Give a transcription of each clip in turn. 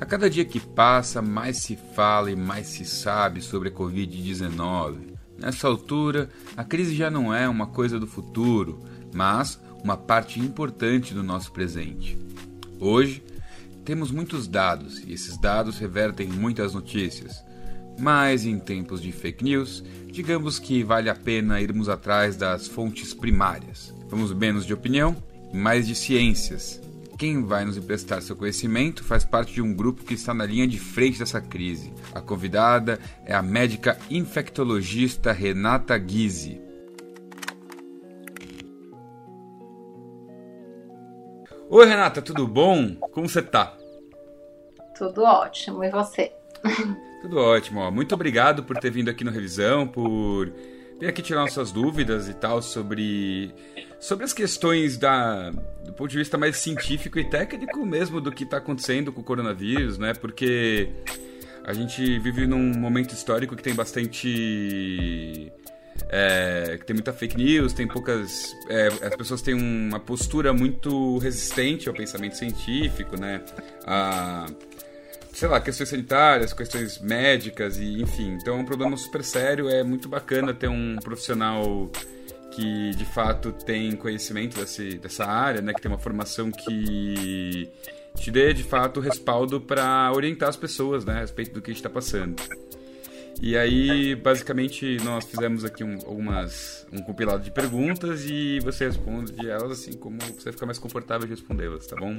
A cada dia que passa, mais se fala e mais se sabe sobre a Covid-19. Nessa altura, a crise já não é uma coisa do futuro, mas uma parte importante do nosso presente. Hoje, temos muitos dados e esses dados revertem muitas notícias. Mas em tempos de fake news, digamos que vale a pena irmos atrás das fontes primárias. Vamos menos de opinião e mais de ciências, quem vai nos emprestar seu conhecimento faz parte de um grupo que está na linha de frente dessa crise. A convidada é a médica infectologista Renata Guise. Oi, Renata, tudo bom? Como você tá? Tudo ótimo, e você? Tudo ótimo, ó. muito obrigado por ter vindo aqui no Revisão, por vir aqui tirar nossas dúvidas e tal sobre Sobre as questões da, do ponto de vista mais científico e técnico mesmo do que está acontecendo com o coronavírus, né? Porque a gente vive num momento histórico que tem bastante. É, que tem muita fake news, tem poucas. É, as pessoas têm uma postura muito resistente ao pensamento científico, né? A, sei lá, questões sanitárias, questões médicas e enfim. Então é um problema super sério, é muito bacana ter um profissional que de fato tem conhecimento desse, dessa área, né, que tem uma formação que te dê de fato respaldo para orientar as pessoas né, a respeito do que a gente está passando. E aí, basicamente, nós fizemos aqui um, algumas, um compilado de perguntas e você responde elas assim como você ficar mais confortável de respondê-las, tá bom?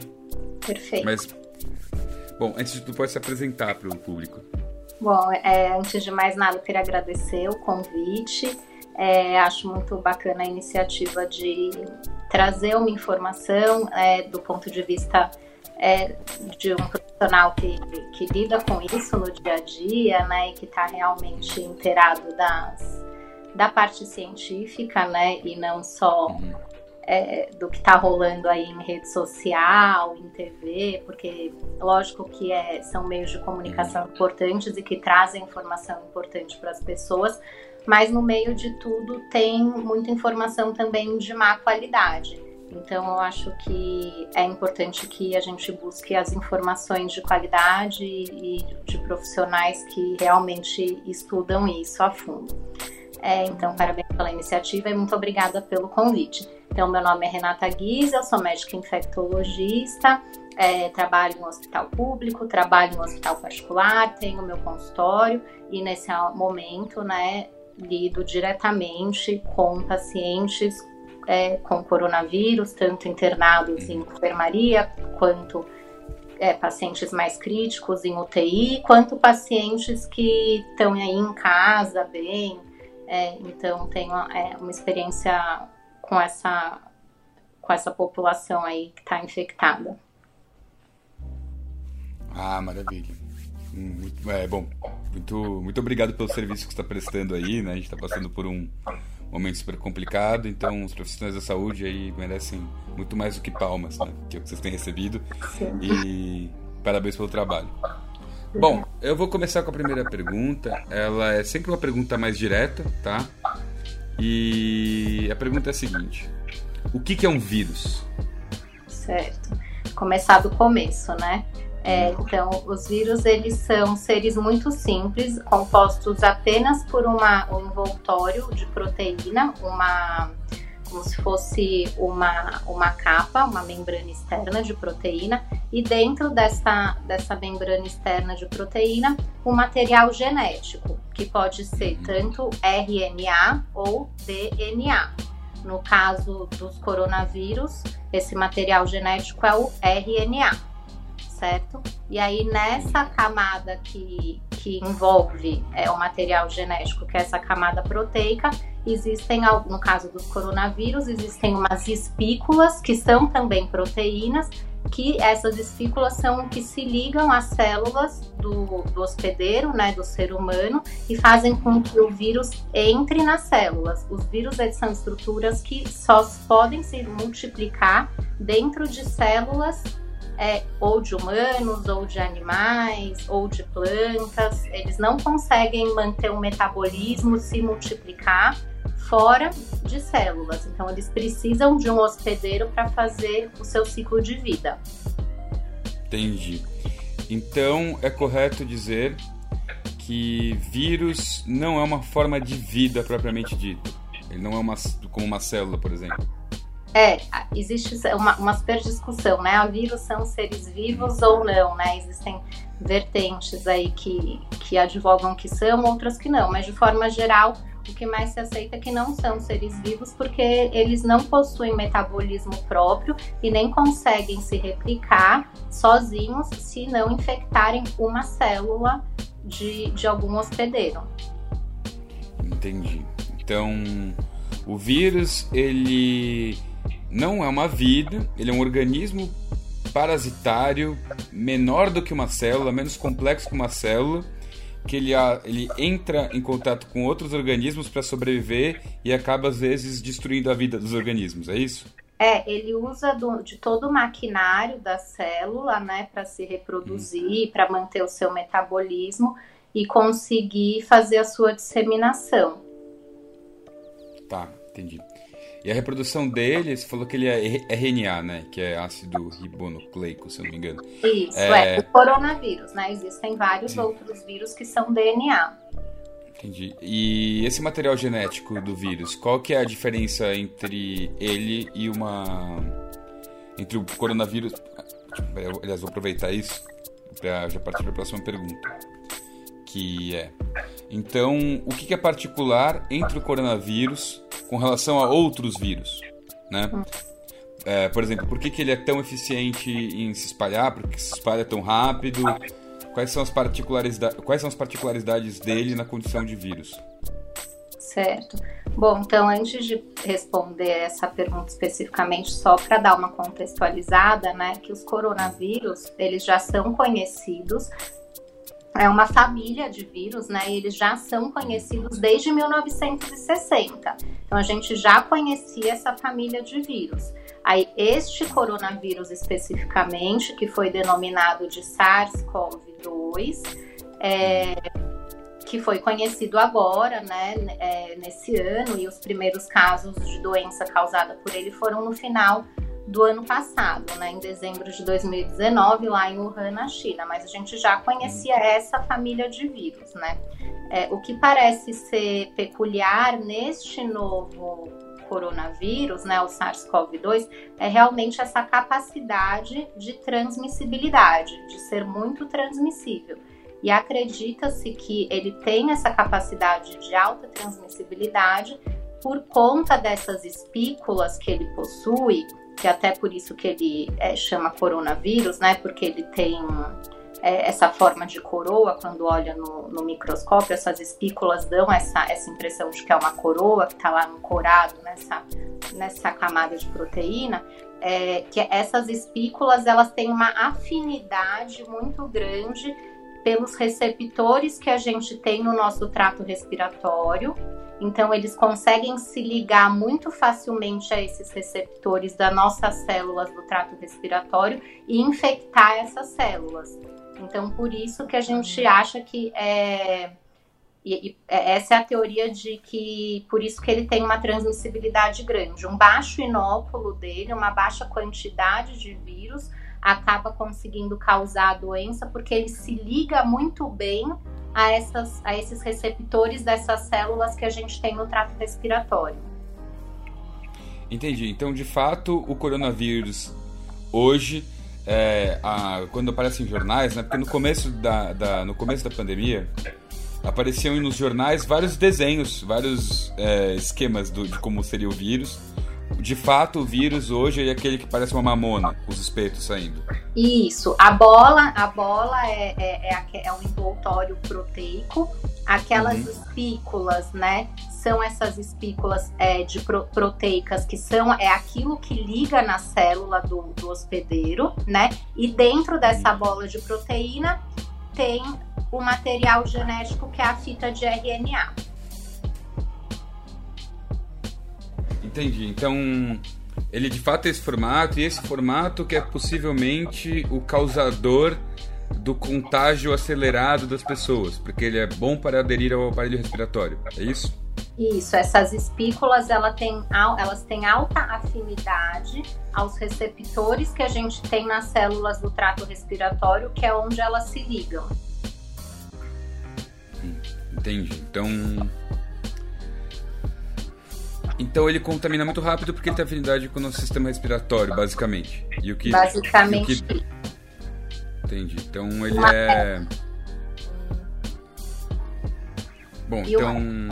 Perfeito. Mas, bom, antes de tudo, pode se apresentar para o público. Bom, é, antes de mais nada, eu queria agradecer o convite. É, acho muito bacana a iniciativa de trazer uma informação é, do ponto de vista é, de um profissional que, que lida com isso no dia a dia, né, e que está realmente inteirado das, da parte científica, né, e não só uhum. É, do que está rolando aí em rede social, em TV, porque lógico que é, são meios de comunicação importantes e que trazem informação importante para as pessoas, mas no meio de tudo tem muita informação também de má qualidade. Então eu acho que é importante que a gente busque as informações de qualidade e de profissionais que realmente estudam isso a fundo. É, então, parabéns pela iniciativa e muito obrigada pelo convite. Então, meu nome é Renata Guiz, eu sou médica infectologista, é, trabalho em um hospital público, trabalho em um hospital particular, tenho meu consultório e nesse momento, né, lido diretamente com pacientes é, com coronavírus, tanto internados em enfermaria, quanto é, pacientes mais críticos em UTI, quanto pacientes que estão aí em casa bem. É, então, tenho é, uma experiência com essa, com essa população aí que está infectada. Ah, maravilha. Muito, é, bom, muito, muito obrigado pelo serviço que está prestando aí, né? A gente está passando por um momento super complicado, então os profissionais da saúde aí merecem muito mais do que palmas, né? Que é o que vocês têm recebido. Sim. E parabéns pelo trabalho. Bom, eu vou começar com a primeira pergunta. Ela é sempre uma pergunta mais direta, tá? E a pergunta é a seguinte: O que, que é um vírus? Certo. Começar do começo, né? É, então, os vírus eles são seres muito simples, compostos apenas por uma, um envoltório de proteína, uma como se fosse uma, uma capa, uma membrana externa de proteína, e dentro dessa, dessa membrana externa de proteína, um material genético, que pode ser tanto RNA ou DNA. No caso dos coronavírus, esse material genético é o RNA certo? E aí nessa camada que, que envolve é, o material genético, que é essa camada proteica, existem, no caso dos coronavírus, existem umas espículas que são também proteínas, que essas espículas são que se ligam às células do, do hospedeiro, né, do ser humano, e fazem com que o vírus entre nas células. Os vírus são estruturas que só podem se multiplicar dentro de células é, ou de humanos, ou de animais, ou de plantas. Eles não conseguem manter o metabolismo, se multiplicar fora de células. Então, eles precisam de um hospedeiro para fazer o seu ciclo de vida. Entendi. Então é correto dizer que vírus não é uma forma de vida propriamente dita. Ele não é uma, como uma célula, por exemplo. É, existe uma, uma super discussão, né? A vírus são seres vivos ou não, né? Existem vertentes aí que, que advogam que são, outras que não, mas de forma geral, o que mais se aceita é que não são seres vivos porque eles não possuem metabolismo próprio e nem conseguem se replicar sozinhos se não infectarem uma célula de, de algum hospedeiro. Entendi. Então, o vírus, ele não é uma vida, ele é um organismo parasitário menor do que uma célula, menos complexo que uma célula, que ele, ele entra em contato com outros organismos para sobreviver e acaba às vezes destruindo a vida dos organismos, é isso? É, ele usa do, de todo o maquinário da célula, né, para se reproduzir, hum. para manter o seu metabolismo e conseguir fazer a sua disseminação. Tá, entendi. E a reprodução dele, você falou que ele é RNA, né? Que é ácido ribonucleico, se eu não me engano. Isso, é, é o coronavírus, né? Existem vários Sim. outros vírus que são DNA. Entendi. E esse material genético do vírus, qual que é a diferença entre ele e uma... Entre o coronavírus... Aliás, vou aproveitar isso para já partir para a próxima pergunta. Que é... Então, o que é particular entre o coronavírus com relação a outros vírus, né? É, por exemplo, por que, que ele é tão eficiente em se espalhar? Por que se espalha tão rápido? Quais são as particularidades, quais são as particularidades dele na condição de vírus? Certo. Bom, então antes de responder essa pergunta especificamente, só para dar uma contextualizada, né, que os coronavírus eles já são conhecidos é uma família de vírus, né? E eles já são conhecidos desde 1960. Então a gente já conhecia essa família de vírus. Aí este coronavírus especificamente, que foi denominado de SARS-CoV-2, é, que foi conhecido agora, né, é, nesse ano, e os primeiros casos de doença causada por ele foram no final do ano passado, né, em dezembro de 2019, lá em Wuhan, na China. Mas a gente já conhecia essa família de vírus, né? É, o que parece ser peculiar neste novo coronavírus, né, o SARS-CoV-2, é realmente essa capacidade de transmissibilidade, de ser muito transmissível. E acredita-se que ele tem essa capacidade de alta transmissibilidade por conta dessas espículas que ele possui, que até por isso que ele é, chama coronavírus, né? Porque ele tem é, essa forma de coroa quando olha no, no, microscópio, essas espículas dão essa, essa impressão de que é uma coroa que está lá ancorado nessa, nessa camada de proteína. É, que essas espículas elas têm uma afinidade muito grande pelos receptores que a gente tem no nosso trato respiratório então, eles conseguem se ligar muito facilmente a esses receptores das nossas células do trato respiratório e infectar essas células. Então, por isso que a gente acha que é. E, e, é, essa é a teoria de que por isso que ele tem uma transmissibilidade grande. Um baixo inóculo dele, uma baixa quantidade de vírus, acaba conseguindo causar a doença porque ele se liga muito bem a, essas, a esses receptores dessas células que a gente tem no trato respiratório. Entendi. Então, de fato, o coronavírus hoje, é, a, quando aparece em jornais, né, porque no começo da, da, no começo da pandemia apareciam nos jornais vários desenhos, vários é, esquemas do, de como seria o vírus de fato, o vírus hoje é aquele que parece uma mamona, os espetos saindo. Isso. A bola, a bola é, é, é, é um envoltório proteico. Aquelas uhum. espículas, né? São essas espículas é, de pro, proteicas que são é aquilo que liga na célula do, do hospedeiro, né? E dentro dessa bola de proteína tem o material genético que é a fita de RNA. Entendi. Então, ele de fato é esse formato, e esse formato que é possivelmente o causador do contágio acelerado das pessoas, porque ele é bom para aderir ao aparelho respiratório. É isso? Isso, essas espículas ela tem, elas têm alta afinidade aos receptores que a gente tem nas células do trato respiratório, que é onde elas se ligam. Entendi. Então. Então ele contamina muito rápido porque ele tem afinidade com o nosso sistema respiratório, basicamente. E o que, basicamente. O que... Entendi. Então ele é. Bom, e então. Uma...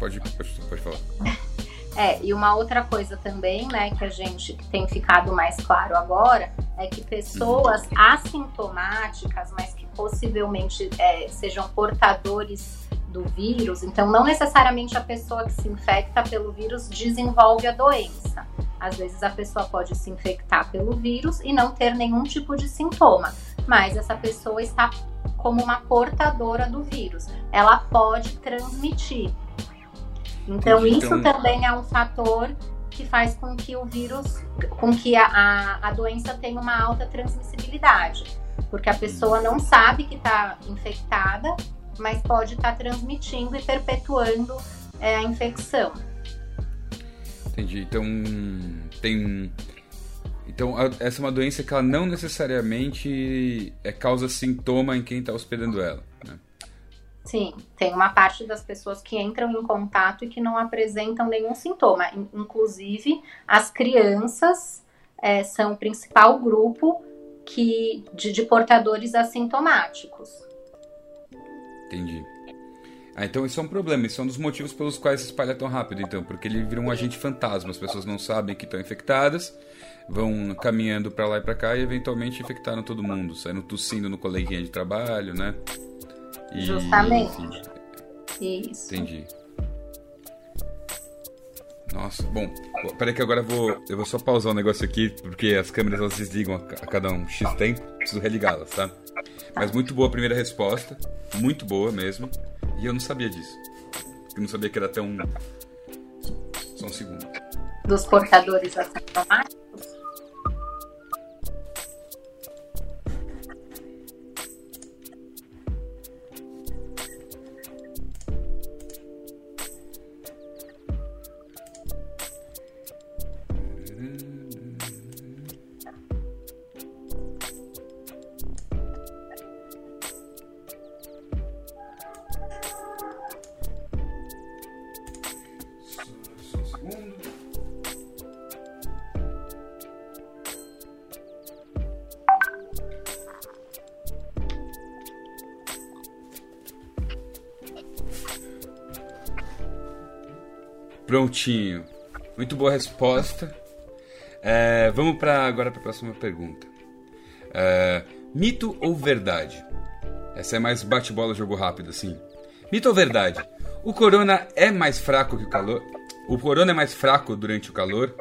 Pode, pode, pode falar. É, e uma outra coisa também, né, que a gente tem ficado mais claro agora, é que pessoas uhum. assintomáticas, mas que possivelmente é, sejam portadores do vírus, então não necessariamente a pessoa que se infecta pelo vírus desenvolve a doença. Às vezes a pessoa pode se infectar pelo vírus e não ter nenhum tipo de sintoma, mas essa pessoa está como uma portadora do vírus. Ela pode transmitir. Então, Entendi. isso então... também é um fator que faz com que o vírus, com que a, a, a doença tenha uma alta transmissibilidade. Porque a pessoa não sabe que está infectada, mas pode estar tá transmitindo e perpetuando é, a infecção. Entendi. Então, tem. Então, essa é uma doença que ela não necessariamente é causa sintoma em quem está hospedando ela. Né? Sim, tem uma parte das pessoas que entram em contato e que não apresentam nenhum sintoma. Inclusive, as crianças é, são o principal grupo que, de, de portadores assintomáticos. Entendi. Ah, então isso é um problema, isso é um dos motivos pelos quais se espalha tão rápido, então, porque ele vira um agente fantasma, as pessoas não sabem que estão infectadas, vão caminhando para lá e para cá e eventualmente infectaram todo mundo, saindo tossindo no coleguinha de trabalho, né? E, Justamente. Enfim, Isso. Entendi. Nossa, bom, peraí que agora eu vou, eu vou só pausar o um negócio aqui, porque as câmeras elas desligam a, cada um X tempo, preciso religá-las, tá? Mas muito boa a primeira resposta, muito boa mesmo, e eu não sabia disso. Eu não sabia que era tão... Só um segundo. Dos portadores assintomáticos? Muito boa resposta. É, vamos para agora para a próxima pergunta. É, mito ou verdade? Essa é mais bate-bola, jogo rápido, assim. Mito ou verdade? O corona é mais fraco que o calor? O corona é mais fraco durante o calor?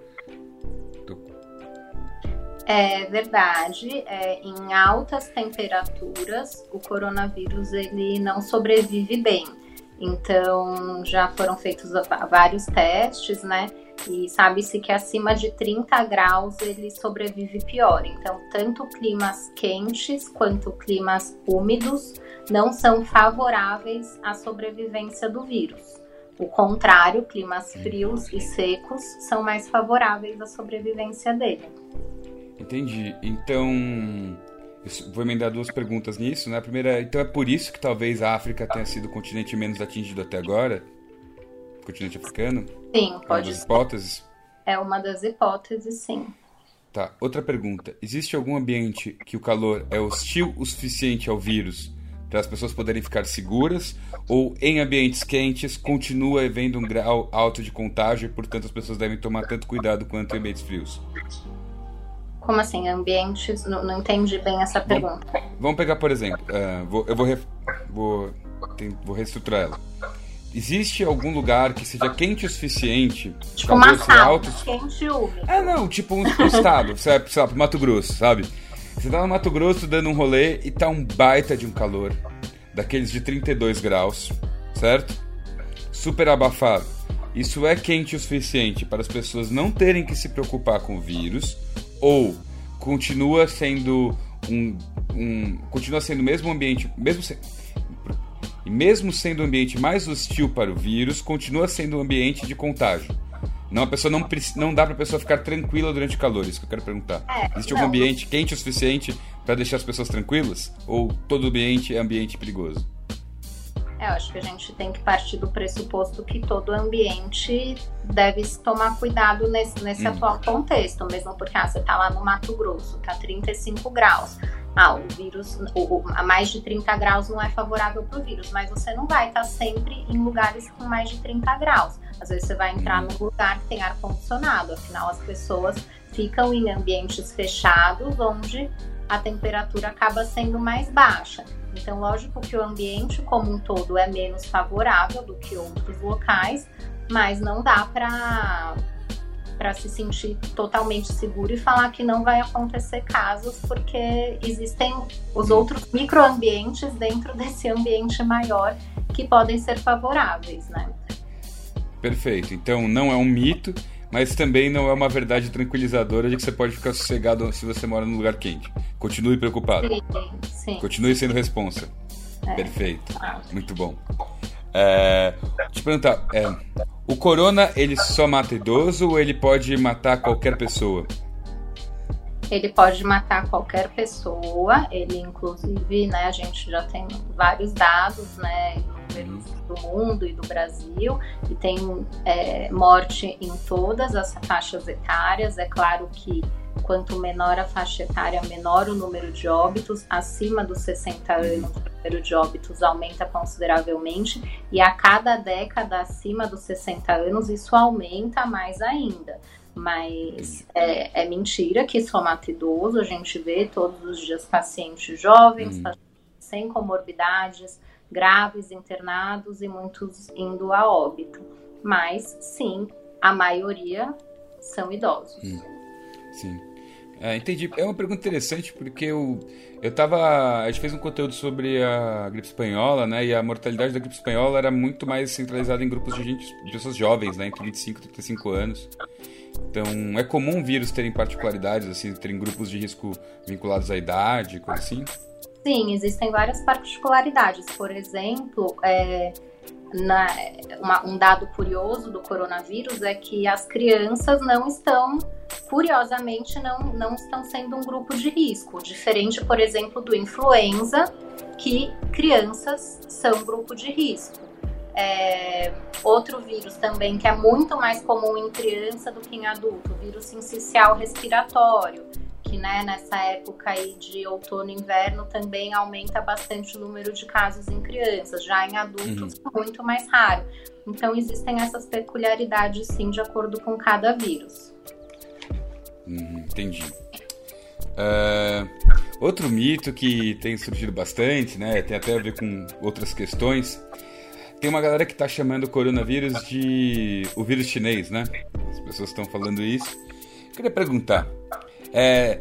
É verdade. É, em altas temperaturas, o coronavírus ele não sobrevive bem. Então, já foram feitos vários testes, né? E sabe-se que acima de 30 graus ele sobrevive pior. Então, tanto climas quentes quanto climas úmidos não são favoráveis à sobrevivência do vírus. O contrário, climas frios e secos são mais favoráveis à sobrevivência dele. Entendi. Então, vou emendar duas perguntas nisso, né? A primeira, então é por isso que talvez a África tenha sido o continente menos atingido até agora? O continente africano? Sim, pode é uma das hipóteses? É uma das hipóteses, sim. Tá, outra pergunta. Existe algum ambiente que o calor é hostil o suficiente ao vírus para as pessoas poderem ficar seguras? Ou em ambientes quentes continua havendo um grau alto de contágio e, portanto, as pessoas devem tomar tanto cuidado quanto em ambientes frios? Como assim, ambientes? Não, não entendi bem essa pergunta. vamos pegar, por exemplo, uh, vou, eu vou, ref, vou, tem, vou reestruturar ela. Existe algum lugar que seja quente o suficiente? Tipo uma sala, alto... quente e úmido. Ah, não, tipo um, um estado, sabe, sei lá, pro Mato Grosso, sabe? Você tá no Mato Grosso dando um rolê e tá um baita de um calor, daqueles de 32 graus, certo? Super abafado. Isso é quente o suficiente para as pessoas não terem que se preocupar com o vírus ou continua sendo um, um continua sendo o mesmo ambiente, mesmo se, mesmo sendo o ambiente mais hostil para o vírus, continua sendo um ambiente de contágio. Não, a pessoa não, não dá para a pessoa ficar tranquila durante o calor, isso que eu quero perguntar. É, Existe algum ambiente quente o suficiente para deixar as pessoas tranquilas? Ou todo ambiente é ambiente perigoso? É, eu acho que a gente tem que partir do pressuposto que todo ambiente deve tomar cuidado nesse, nesse hum. atual contexto, mesmo porque ah, você está lá no Mato Grosso, tá 35 graus. Ah, o vírus, o, a mais de 30 graus não é favorável para o vírus, mas você não vai estar tá sempre em lugares com mais de 30 graus. Às vezes você vai entrar num lugar que tem ar-condicionado, afinal as pessoas ficam em ambientes fechados onde a temperatura acaba sendo mais baixa. Então, lógico que o ambiente como um todo é menos favorável do que outros locais, mas não dá para para se sentir totalmente seguro e falar que não vai acontecer casos, porque existem os outros microambientes dentro desse ambiente maior que podem ser favoráveis, né? Perfeito. Então não é um mito, mas também não é uma verdade tranquilizadora de que você pode ficar sossegado se você mora num lugar quente. Continue preocupado. Sim, sim. Continue sendo responsa. É. Perfeito. Muito bom. É, te perguntar, é, o corona ele só mata idoso ou ele pode matar qualquer pessoa? Ele pode matar qualquer pessoa. Ele, inclusive, né, a gente já tem vários dados, né, números do mundo e do Brasil, e tem é, morte em todas as faixas etárias. É claro que quanto menor a faixa etária, menor o número de óbitos. Acima dos 60 anos, o número de óbitos aumenta consideravelmente, e a cada década acima dos 60 anos, isso aumenta mais ainda. Mas é, é mentira que só mata idoso, a gente vê todos os dias pacientes jovens, hum. pacientes sem comorbidades, graves internados e muitos indo a óbito. Mas sim, a maioria são idosos. Hum. Sim. É, entendi. É uma pergunta interessante porque eu, eu tava. A gente fez um conteúdo sobre a gripe espanhola, né? E a mortalidade da gripe espanhola era muito mais centralizada em grupos de gente, de pessoas jovens, né? Entre 25 e 35 anos. Então, é comum vírus terem particularidades, assim, terem grupos de risco vinculados à idade, coisa assim? Sim, existem várias particularidades. Por exemplo, é, na, uma, um dado curioso do coronavírus é que as crianças não estão, curiosamente, não, não estão sendo um grupo de risco, diferente, por exemplo, do influenza, que crianças são grupo de risco. É, outro vírus também que é muito mais comum em criança do que em adulto, o vírus sincicial respiratório que né, nessa época aí de outono e inverno também aumenta bastante o número de casos em crianças, já em adultos uhum. muito mais raro. Então existem essas peculiaridades sim de acordo com cada vírus. Uhum, entendi. Uh, outro mito que tem surgido bastante, né, tem até a ver com outras questões, tem uma galera que está chamando o coronavírus de o vírus chinês, né? As pessoas estão falando isso. Eu queria perguntar, é,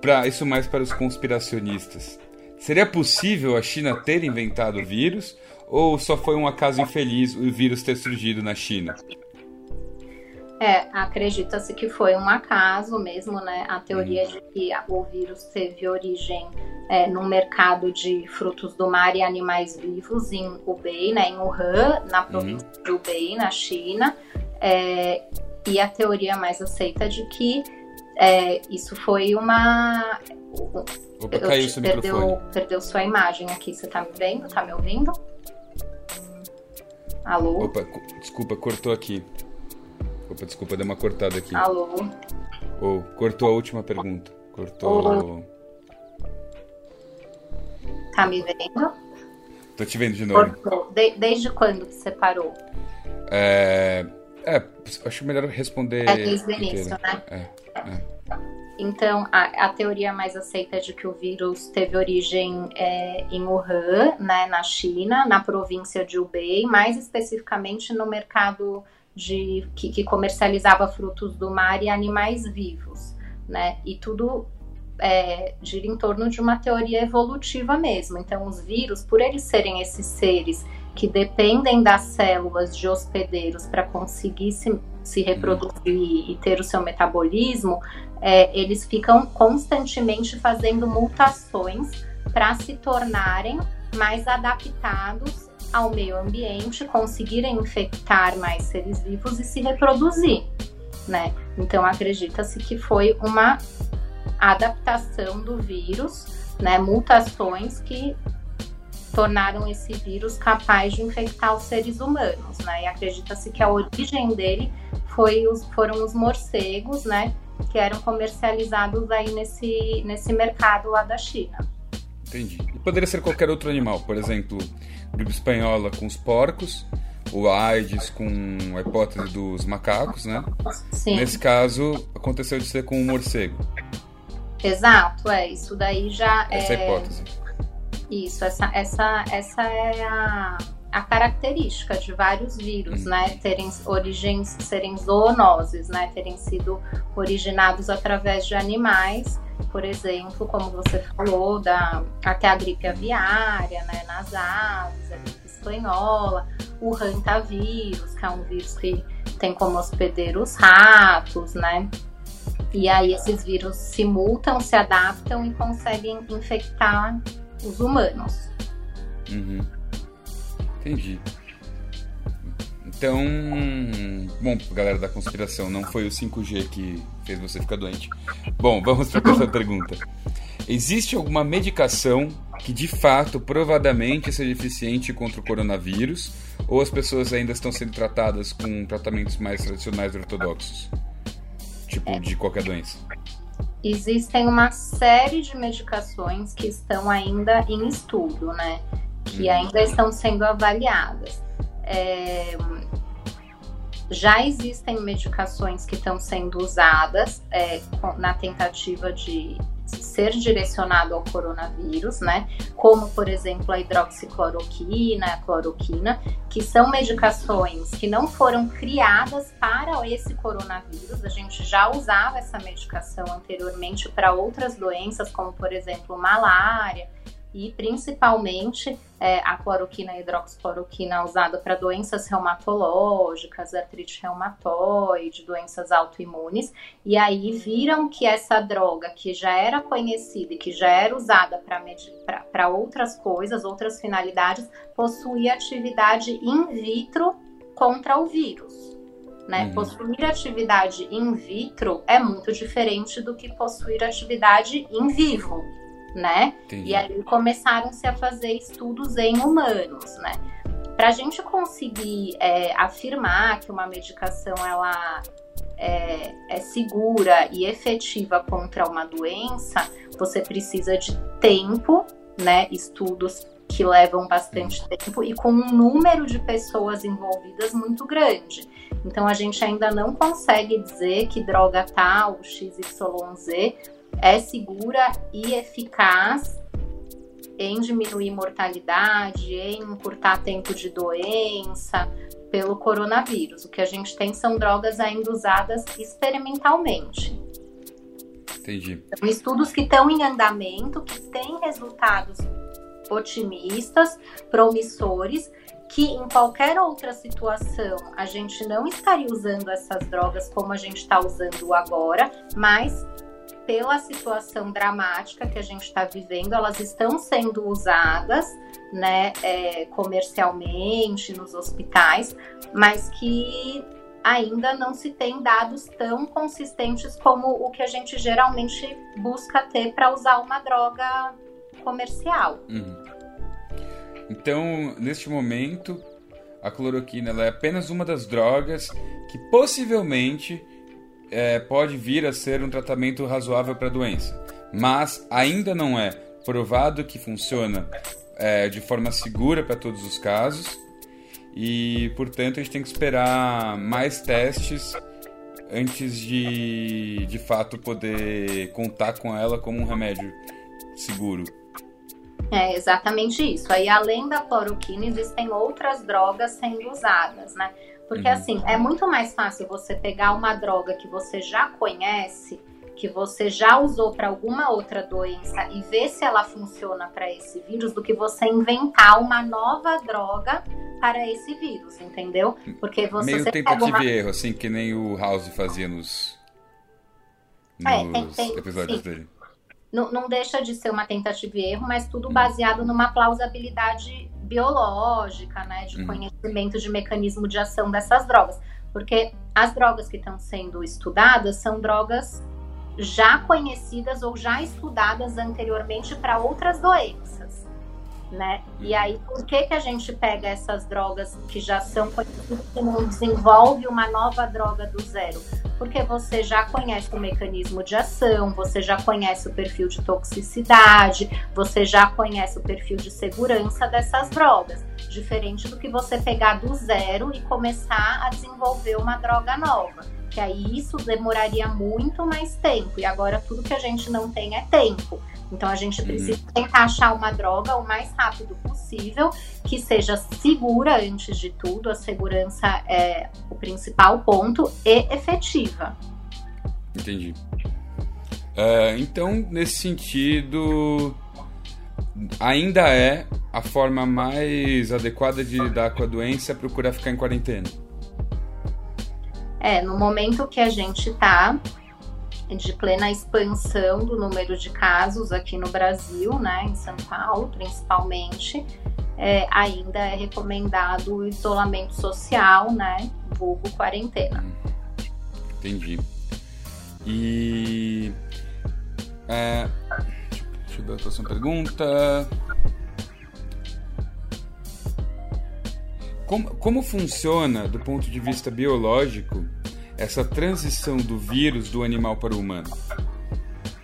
para isso mais para os conspiracionistas. Seria possível a China ter inventado o vírus ou só foi um acaso infeliz o vírus ter surgido na China? É, acredita-se que foi um acaso mesmo, né? A teoria hum. de que o vírus teve origem é, no mercado de frutos do mar e animais vivos em Hubei, né? Em Wuhan, na província hum. de Hubei, na China. É, e a teoria mais aceita de que é, isso foi uma. Opa, caiu seu perdeu, microfone. Perdeu sua imagem aqui. Você tá me vendo? Tá me ouvindo? Alô? Opa, desculpa, cortou aqui. Opa, desculpa, deu uma cortada aqui. Alô? Oh, cortou a última pergunta. Cortou. Tá me vendo? Tô te vendo de novo. De desde quando você parou? É. É, acho melhor responder. É desde o início, né? É, é. Então, a, a, teoria mais aceita é de que o vírus teve origem é, em Wuhan, né, na China, na província de Hubei, mais especificamente no mercado de, que, que comercializava frutos do mar e animais vivos, né? E tudo é, gira em torno de uma teoria evolutiva mesmo. Então, os vírus, por eles serem esses seres que dependem das células de hospedeiros para conseguir se, se reproduzir e ter o seu metabolismo, é, eles ficam constantemente fazendo mutações para se tornarem mais adaptados ao meio ambiente, conseguirem infectar mais seres vivos e se reproduzir, né? Então acredita-se que foi uma adaptação do vírus, né? Mutações que tornaram esse vírus capaz de infectar os seres humanos, né? E acredita-se que a origem dele foi os, foram os morcegos, né? Que eram comercializados aí nesse, nesse mercado lá da China. Entendi. E poderia ser qualquer outro animal, por exemplo, gripe espanhola com os porcos, o AIDS com a hipótese dos macacos, né? Sim. Nesse caso, aconteceu de ser com o morcego. Exato, é. Isso daí já Essa é. é a hipótese. Isso, essa, essa, essa é a, a característica de vários vírus, Uhum. né? Terem origens, serem zoonoses, né? Terem sido originados através de animais, por exemplo, como você falou, da, até a gripe aviária, né? Nas aves, a gripe espanhola, o hantavírus, que é um vírus que tem como hospedeiro os ratos, né? E aí esses vírus se mutam, se adaptam e conseguem infectar os humanos. Uhum. Entendi. Então, bom, galera da conspiração, não foi o 5G que fez você ficar doente. Bom, vamos para a próxima pergunta. Existe alguma medicação que de fato, provadamente, seja eficiente contra o coronavírus? Ou as pessoas ainda estão sendo tratadas com tratamentos mais tradicionais ortodoxos? Tipo, de qualquer doença? Existem uma série de medicações que estão ainda em estudo, né? Que Hum. ainda estão sendo avaliadas. É, Já existem medicações que estão sendo usadas é, na tentativa de ser direcionado ao coronavírus, né? Como, por exemplo, a hidroxicloroquina, a cloroquina, que são medicações que não foram criadas para esse coronavírus. A gente já usava essa medicação anteriormente para outras doenças, como, por exemplo, malária. E principalmente é, a cloroquina e a hidroxicloroquina usada para doenças reumatológicas, artrite reumatoide, doenças autoimunes. E aí viram que essa droga, que já era conhecida e que já era usada para outras coisas, outras finalidades, possuía atividade in vitro contra o vírus. Né? Uhum. Possuir atividade in vitro é muito diferente do que possuir atividade in vivo, né? Entendi. E aí começaram-se a fazer estudos em humanos, né? Para a gente conseguir é, afirmar que uma medicação ela é, é segura e efetiva contra uma doença, você precisa de tempo, né? Estudos que levam bastante tempo e com um número de pessoas envolvidas muito grande. Então a gente ainda não consegue dizer que droga tal, XYZ, é segura e eficaz em diminuir mortalidade, em encurtar tempo de doença pelo coronavírus. O que a gente tem são drogas ainda usadas experimentalmente. Entendi. São estudos que estão em andamento, que têm resultados otimistas, promissores, que em qualquer outra situação a gente não estaria usando essas drogas como a gente está usando agora, mas pela situação dramática que a gente está vivendo, elas estão sendo usadas, né, é, comercialmente nos hospitais, mas que ainda não se tem dados tão consistentes como o que a gente geralmente busca ter para usar uma droga comercial. Uhum. Então, neste momento, a cloroquina é apenas uma das drogas que possivelmente é, pode vir a ser um tratamento razoável para a doença, mas ainda não é provado que funciona é, de forma segura para todos os casos e, portanto, a gente tem que esperar mais testes antes de, de fato, poder contar com ela como um remédio seguro. É exatamente isso. Aí, além da cloroquina, existem outras drogas sendo usadas, né? Porque, Uhum. assim, é muito mais fácil você pegar uma droga que você já conhece, que você já usou para alguma outra doença e ver se ela funciona para esse vírus, do que você inventar uma nova droga para esse vírus, entendeu? Porque você Meio tentativa uma... e erro, assim, que nem o House fazia nos, É, nos tem- tem- episódios sim. dele. não, não deixa de ser uma tentativa e erro, mas tudo Uhum. baseado numa plausibilidade biológica, né, de uhum. conhecimento de mecanismo de ação dessas drogas, porque as drogas que estão sendo estudadas são drogas já conhecidas ou já estudadas anteriormente para outras doenças, né? E aí, por que que a gente pega essas drogas que já são conhecidas e não desenvolve uma nova droga do zero? Porque você já conhece o mecanismo de ação, você já conhece o perfil de toxicidade, você já conhece o perfil de segurança dessas drogas, diferente do que você pegar do zero e começar a desenvolver uma droga nova que aí isso demoraria muito mais tempo. E agora tudo que a gente não tem é tempo. Então a gente precisa uhum. tentar achar uma droga o mais rápido possível, que seja segura antes de tudo, a segurança é o principal ponto, e efetiva. Entendi. Uh, então, nesse sentido, ainda é a forma mais adequada de lidar com a doença procurar ficar em quarentena. É, no momento que a gente está de plena expansão do número de casos aqui no Brasil, né, em São Paulo principalmente, é, ainda é recomendado o isolamento social, né, vulgo quarentena. Entendi. E é, deixa eu ver a próxima pergunta. Como, como funciona, do ponto de vista biológico, essa transição do vírus do animal para o humano?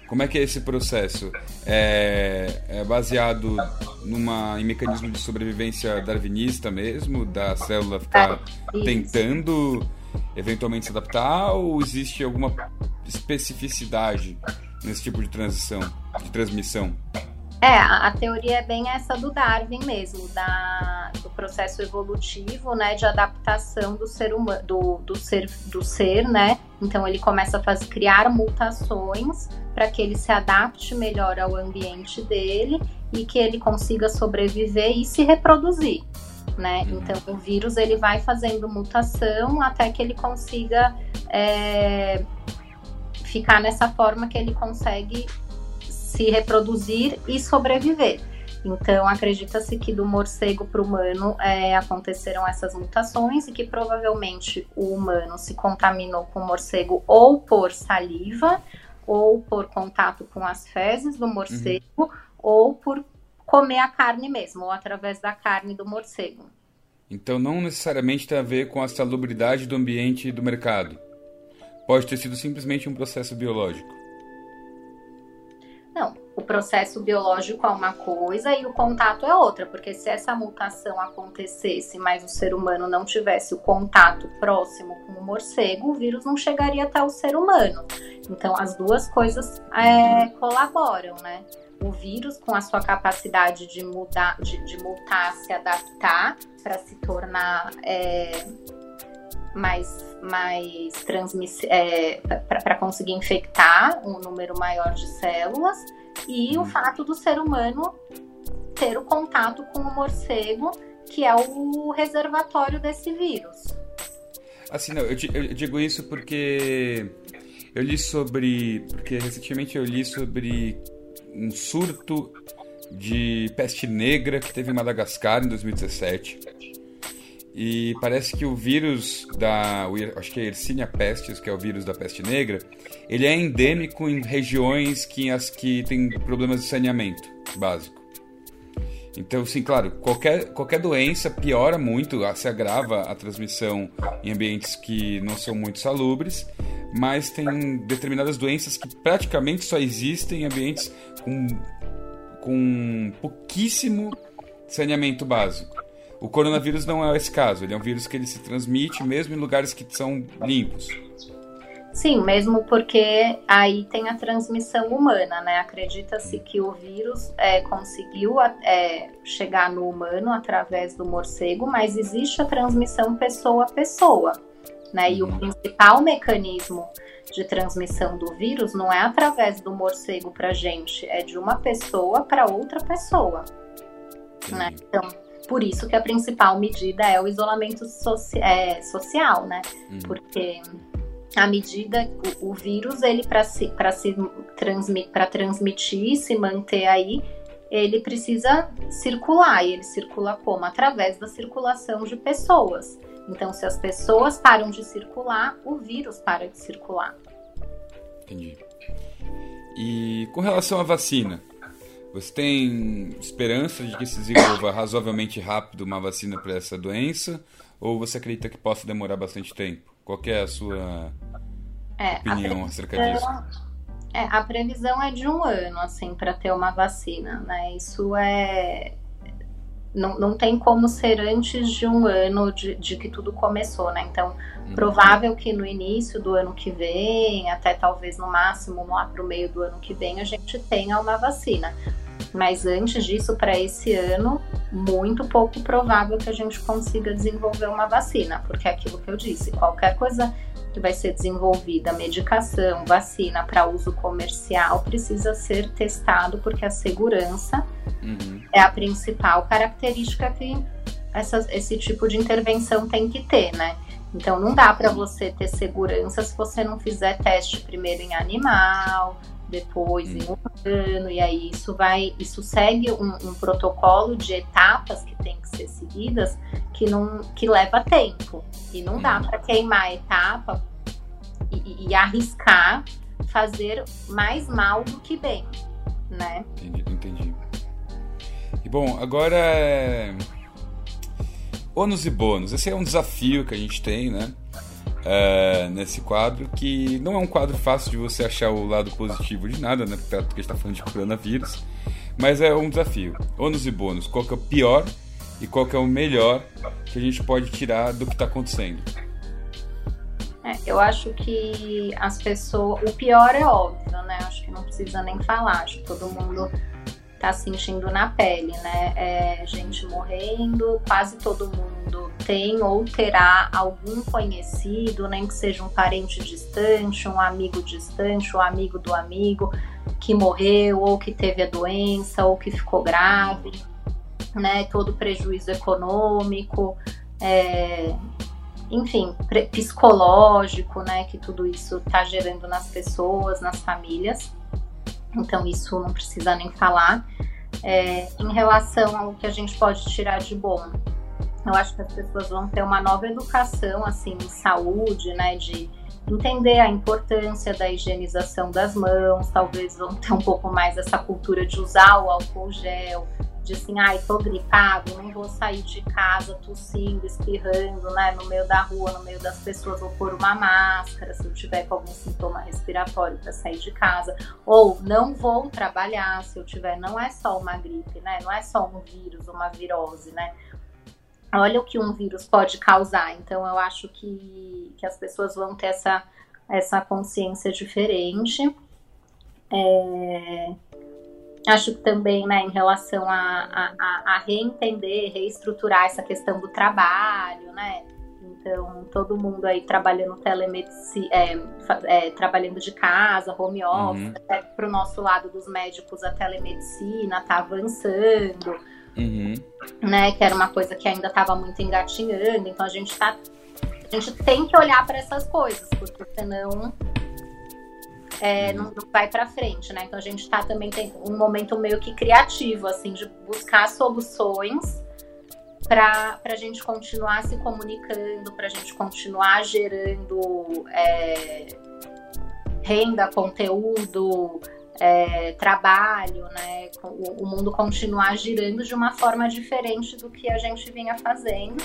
Como é que é esse processo? É, é baseado numa, em mecanismo de sobrevivência darwinista mesmo, da célula ficar é, tentando eventualmente se adaptar, ou existe alguma especificidade nesse tipo de transição, de transmissão? É, a, teoria é bem essa do Darwin mesmo, da, do processo evolutivo, né, de adaptação do ser humano, do, do, ser, do ser, né? Então ele começa a fazer, criar mutações para que ele se adapte melhor ao ambiente dele e que ele consiga sobreviver e se reproduzir, né? Uhum. Então o vírus ele vai fazendo mutação até que ele consiga é, ficar nessa forma que ele consegue se reproduzir e sobreviver. Então, acredita-se que do morcego para o humano é, aconteceram essas mutações e que provavelmente o humano se contaminou com o morcego ou por saliva, ou por contato com as fezes do morcego, uhum. ou por comer a carne mesmo, ou através da carne do morcego. Então, não necessariamente tem a ver com a salubridade do ambiente e do mercado. Pode ter sido simplesmente um processo biológico. O processo biológico é uma coisa e o contato é outra, porque se essa mutação acontecesse, mas o ser humano não tivesse o contato próximo com o morcego, o vírus não chegaria até o ser humano. Então, as duas coisas é, colaboram, né? O vírus, com a sua capacidade de mudar, de, de mutar, se adaptar para se tornar é, mais, mais transmiss... É, para conseguir infectar um número maior de células e o fato do ser humano ter o contato com o morcego, que é o reservatório desse vírus. Assim, não, eu, eu digo isso porque eu li sobre. Porque recentemente eu li sobre um surto de peste negra que teve em Madagascar em 2017. E parece que o vírus da. Acho que é Yersinia pestis, que é o vírus da peste negra, ele é endêmico em regiões que, as que tem problemas de saneamento básico. Então, sim, claro, qualquer, qualquer doença piora muito, se agrava a transmissão em ambientes que não são muito salubres, mas tem determinadas doenças que praticamente só existem em ambientes com, com pouquíssimo saneamento básico. O coronavírus não é esse caso, ele é um vírus que ele se transmite mesmo em lugares que são limpos. Sim, mesmo porque aí tem a transmissão humana, né? Acredita-se que o vírus é, conseguiu é, chegar no humano através do morcego, mas existe a transmissão pessoa a pessoa, né? E o uhum. principal mecanismo de transmissão do vírus não é através do morcego para gente, é de uma pessoa para outra pessoa, né? Então por isso que a principal medida é o isolamento soci é, social, né? Uhum. Porque a medida, o, o vírus, ele para se, se transmi, transmitir, se manter aí, ele precisa circular. E ele circula como? Através da circulação de pessoas. Então, se as pessoas param de circular, o vírus para de circular. Entendi. E com relação à vacina, você tem esperança de que se desenvolva razoavelmente rápido uma vacina para essa doença? Ou você acredita que possa demorar bastante tempo? Qual é a sua é, opinião a acerca disso? É, a previsão é de um ano, assim, para ter uma vacina, né? Isso é. Não, não tem como ser antes de um ano de, de que tudo começou, né? Então, uhum. provável que no início do ano que vem, até talvez no máximo lá para o meio do ano que vem, a gente tenha uma vacina. Mas antes disso, para esse ano, muito pouco provável que a gente consiga desenvolver uma vacina, porque é aquilo que eu disse, qualquer coisa que vai ser desenvolvida, medicação, vacina para uso comercial, precisa ser testado, porque a segurança uhum. é a principal característica que essa, esse tipo de intervenção tem que ter, né? Então não dá para você ter segurança se você não fizer teste primeiro em animal, depois em um ano, e aí isso vai, isso segue um, um, protocolo de etapas que tem que ser seguidas que não que leva tempo. E não dá para queimar a etapa e, e, arriscar fazer mais mal do que bem, né? Entendi, entendi. E bom, agora é... ônus e bônus. Esse é um desafio que a gente tem, né? Uh, nesse quadro, que não é um quadro fácil de você achar o lado positivo de nada, né? Porque a gente está falando de coronavírus, mas é um desafio. Ônus e bônus, qual que é o pior e qual que é o melhor que a gente pode tirar do que está acontecendo? É, eu acho que as pessoas. O pior é óbvio, né? Acho que não precisa nem falar. Acho que todo mundo tá sentindo na pele, né? É, gente morrendo, quase todo mundo tem ou terá algum conhecido, nem que seja um parente distante, um amigo distante, um amigo do amigo que morreu ou que teve a doença ou que ficou grave, né? Todo prejuízo econômico, é, enfim, psicológico, né? Que tudo isso tá gerando nas pessoas, nas famílias. Então, isso não precisa nem falar. É, em relação ao que a gente pode tirar de bom, eu acho que as pessoas vão ter uma nova educação, assim, em saúde, né? De entender a importância da higienização das mãos, talvez vão ter um pouco mais essa cultura de usar o álcool gel, de assim, ai, tô gripado, não vou sair de casa tossindo, espirrando, né, no meio da rua, no meio das pessoas, vou pôr uma máscara se eu tiver com algum sintoma respiratório para sair de casa, ou não vou trabalhar se eu tiver, não é só uma gripe, né, não é só um vírus, uma virose, né, olha o que um vírus pode causar, então eu acho que, que as pessoas vão ter essa, essa consciência diferente, é Acho que também, né, em relação a, a, a reentender, reestruturar essa questão do trabalho, né? Então, todo mundo aí trabalhando telemedicina, é, é, trabalhando de casa, home office, uhum. até pro nosso lado dos médicos, a telemedicina tá avançando, uhum. né? Que era uma coisa que ainda estava muito engatinhando. Então, a gente tá. A gente tem que olhar para essas coisas, porque senão é, não, não, vai para frente, né? Então a gente está também tem um momento meio que criativo, assim, de buscar soluções para a gente continuar se comunicando, para a gente continuar gerando é, renda, conteúdo, é, trabalho, né? O, o, mundo continuar girando de uma forma diferente do que a gente vinha fazendo.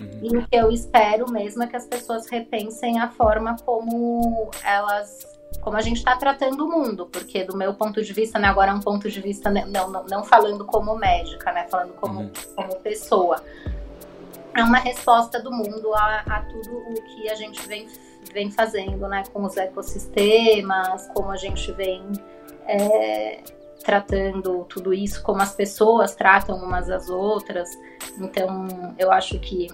Uhum. E o que eu espero mesmo é que as pessoas repensem a forma como elas como a gente está tratando o mundo, porque do meu ponto de vista, né, agora é um ponto de vista né, não, não, não falando como médica, né, falando como, uhum. como pessoa, é uma resposta do mundo a, a, tudo o que a gente vem, vem fazendo, né, com os ecossistemas, como a gente vem é, tratando tudo isso, como as pessoas tratam umas às outras. Então, eu acho que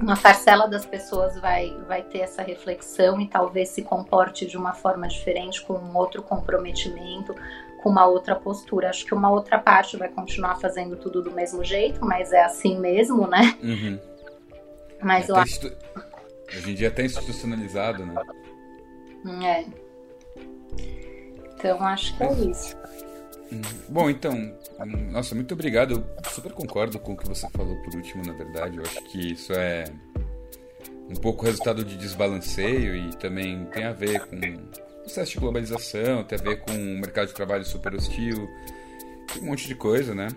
uma parcela das pessoas vai, vai ter essa reflexão e talvez se comporte de uma forma diferente, com um outro comprometimento, com uma outra postura. Acho que uma outra parte vai continuar fazendo tudo do mesmo jeito, mas é assim mesmo, né? Uhum. Mas é eu acho. Hoje em dia é até institucionalizado, né? É. Então acho que é isso. Hum, bom, então, nossa, muito obrigado. Eu super concordo com o que você falou por último, na verdade. Eu acho que isso é um pouco resultado de desbalanceio e também tem a ver com o processo de globalização, tem a ver com um mercado de trabalho super hostil, tem um monte de coisa, né?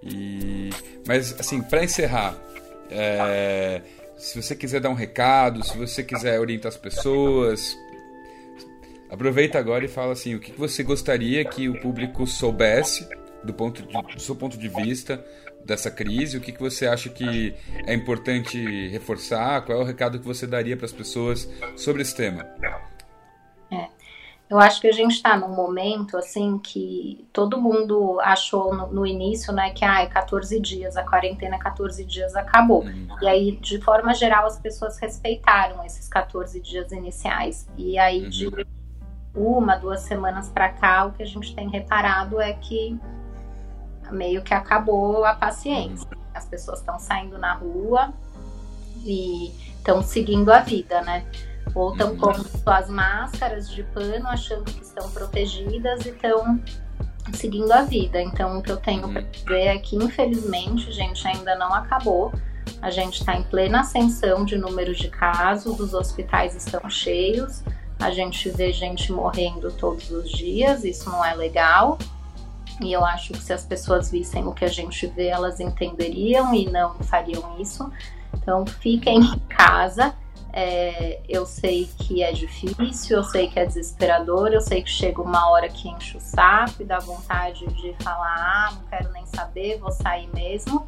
E... Mas, assim, para encerrar, é... se você quiser dar um recado, se você quiser orientar as pessoas, aproveita agora e fala assim, o que você gostaria que o público soubesse do, ponto de, do seu ponto de vista dessa crise? O que, que você acha que é importante reforçar? Qual é o recado que você daria para as pessoas sobre esse tema? É, eu acho que a gente está num momento assim que todo mundo achou no, no, início, né, que ah, 14 dias, a quarentena 14 dias acabou. Uhum. E aí, de forma geral, as pessoas respeitaram esses 14 dias iniciais. E aí, uhum. de uma, duas semanas para cá, o que a gente tem reparado é que meio que acabou a paciência. As pessoas estão saindo na rua e estão seguindo a vida, né? Ou estão uhum. com suas máscaras de pano, achando que estão protegidas e estão seguindo a vida. Então, o que eu tenho para dizer é que, infelizmente, gente, ainda não acabou. A gente está em plena ascensão de números de casos, os hospitais estão cheios, a gente vê gente morrendo todos os dias, isso não é legal. E eu acho que se as pessoas vissem o que a gente vê, elas entenderiam e não fariam isso. Então, fiquem em casa. É, eu sei que é difícil, eu sei que é desesperador, eu sei que chega uma hora que enche o saco e dá vontade de falar: ah, não quero nem saber, vou sair mesmo.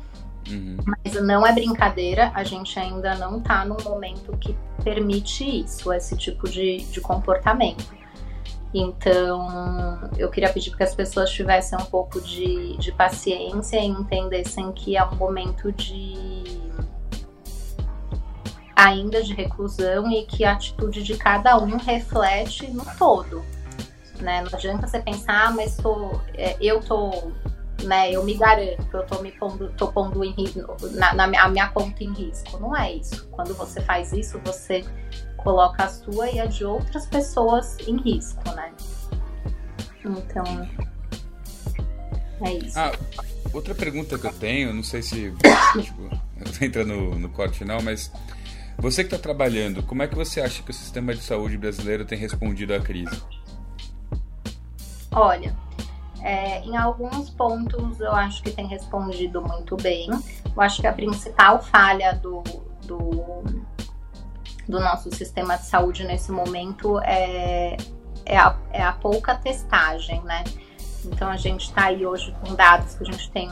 Uhum. Mas não é brincadeira, a gente ainda não tá num momento que permite isso, esse tipo de, de comportamento. Então, eu queria pedir que as pessoas tivessem um pouco de, de paciência e entendessem que é um momento de ainda de reclusão e que a atitude de cada um reflete no todo. Né? Não adianta você pensar, ah, mas tô, é, eu tô, né, eu me garanto, eu tô me pondo, tô pondo em, na, na, a minha conta em risco. Não é isso. Quando você faz isso, você coloca a sua e a de outras pessoas em risco, né? Então, é isso. Ah, outra pergunta que eu tenho, não sei se tipo, entra no, no corte final, mas você que está trabalhando, como é que você acha que o sistema de saúde brasileiro tem respondido à crise? Olha, é, em alguns pontos eu acho que tem respondido muito bem. Eu acho que a principal falha do, do do nosso sistema de saúde nesse momento é, é, a, é a pouca testagem, né? Então a gente está aí hoje com dados que a gente tem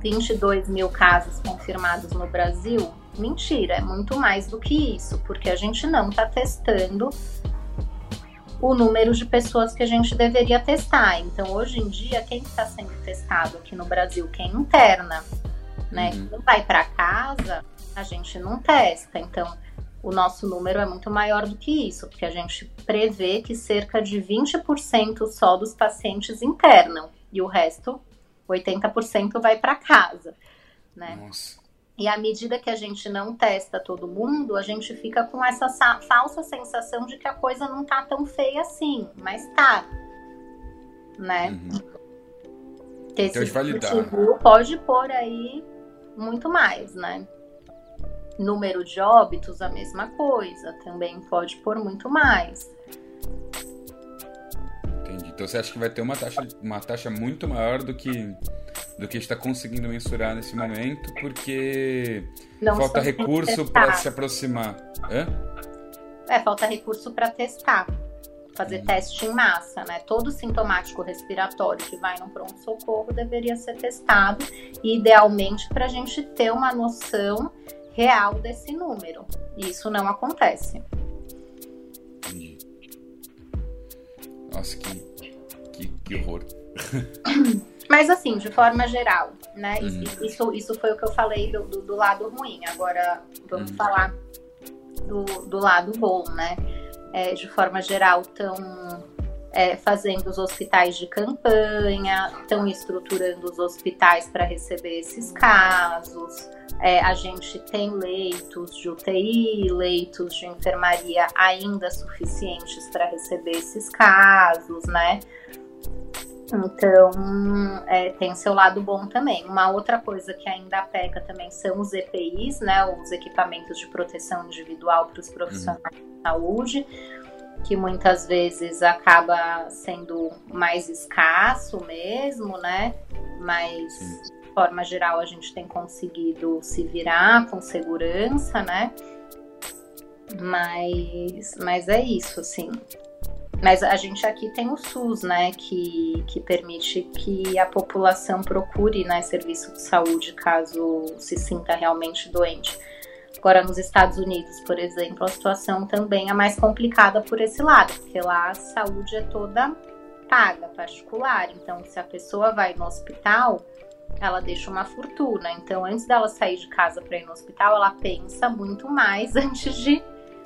22 mil casos confirmados no Brasil. Mentira, é muito mais do que isso, porque a gente não está testando o número de pessoas que a gente deveria testar. Então, hoje em dia, quem está sendo testado aqui no Brasil? Quem interna, né? Uhum. Quem vai para casa, a gente não testa. Então, o nosso número é muito maior do que isso, porque a gente prevê que cerca de 20% só dos pacientes internam e o resto, 80%, vai para casa, né? Nossa. E à medida que a gente não testa todo mundo, a gente fica com essa falsa sensação de que a coisa não tá tão feia assim, mas tá, né? Uhum. Que esse então, pode pôr aí muito mais, né? Número de óbitos, a mesma coisa, também pode pôr muito mais. Entendi. Então você acha que vai ter uma taxa, uma taxa muito maior do que do que está conseguindo mensurar nesse momento, porque Não falta recurso para se aproximar. Hã? É, falta recurso para testar, fazer hum. teste em massa, né? Todo sintomático respiratório que vai no pronto-socorro deveria ser testado, idealmente para a gente ter uma noção real desse número. E isso não acontece. Nossa, que, que, que horror. Mas assim, de forma geral, né? Uhum. Isso, isso foi o que eu falei do, do, do lado ruim. Agora vamos uhum. falar do, do lado bom, né? É, de forma geral, estão é, fazendo os hospitais de campanha, estão estruturando os hospitais para receber esses casos. É, a gente tem leitos de UTI, leitos de enfermaria ainda suficientes para receber esses casos, né? Então, é, tem seu lado bom também. Uma outra coisa que ainda pega também são os EPIs, né, os equipamentos de proteção individual para os profissionais uhum. de saúde, que muitas vezes acaba sendo mais escasso mesmo, né? Mas, forma geral, a gente tem conseguido se virar com segurança, né? Mas, mas é isso, assim. Mas a gente aqui tem o SUS, né, que, que permite que a população procure né, serviço de saúde caso se sinta realmente doente. Agora, nos Estados Unidos, por exemplo, a situação também é mais complicada por esse lado, porque lá a saúde é toda paga, particular. Então, se a pessoa vai no hospital, ela deixa uma fortuna. Então, antes dela sair de casa para ir no hospital, ela pensa muito mais antes de,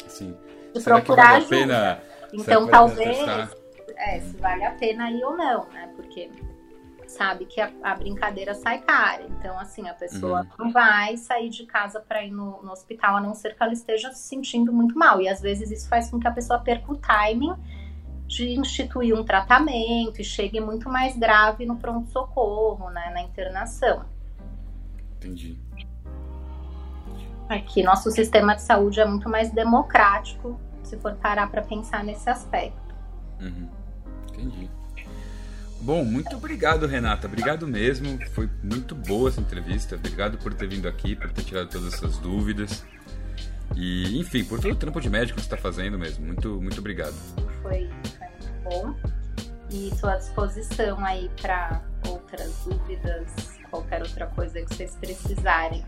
Sim. de procurar vale ajuda. Então, talvez, é, se vale a pena ir ou não, né? Porque sabe que a, a brincadeira sai cara. Então, assim, a pessoa uhum. não vai sair de casa para ir no, no, hospital, a não ser que ela esteja se sentindo muito mal. E às vezes isso faz com que a pessoa perca o timing de instituir um tratamento e chegue muito mais grave no pronto-socorro, né? Na internação. Entendi. Aqui, nosso sistema de saúde é muito mais democrático se for parar para pensar nesse aspecto. Uhum. Entendi. Bom, muito obrigado, Renata. Obrigado mesmo. Foi muito boa essa entrevista. Obrigado por ter vindo aqui, por ter tirado todas essas dúvidas. E, enfim, por todo o trampo de médico que você está fazendo mesmo. Muito, muito obrigado. Foi, foi muito bom. E estou à disposição aí para outras dúvidas, qualquer outra coisa que vocês precisarem.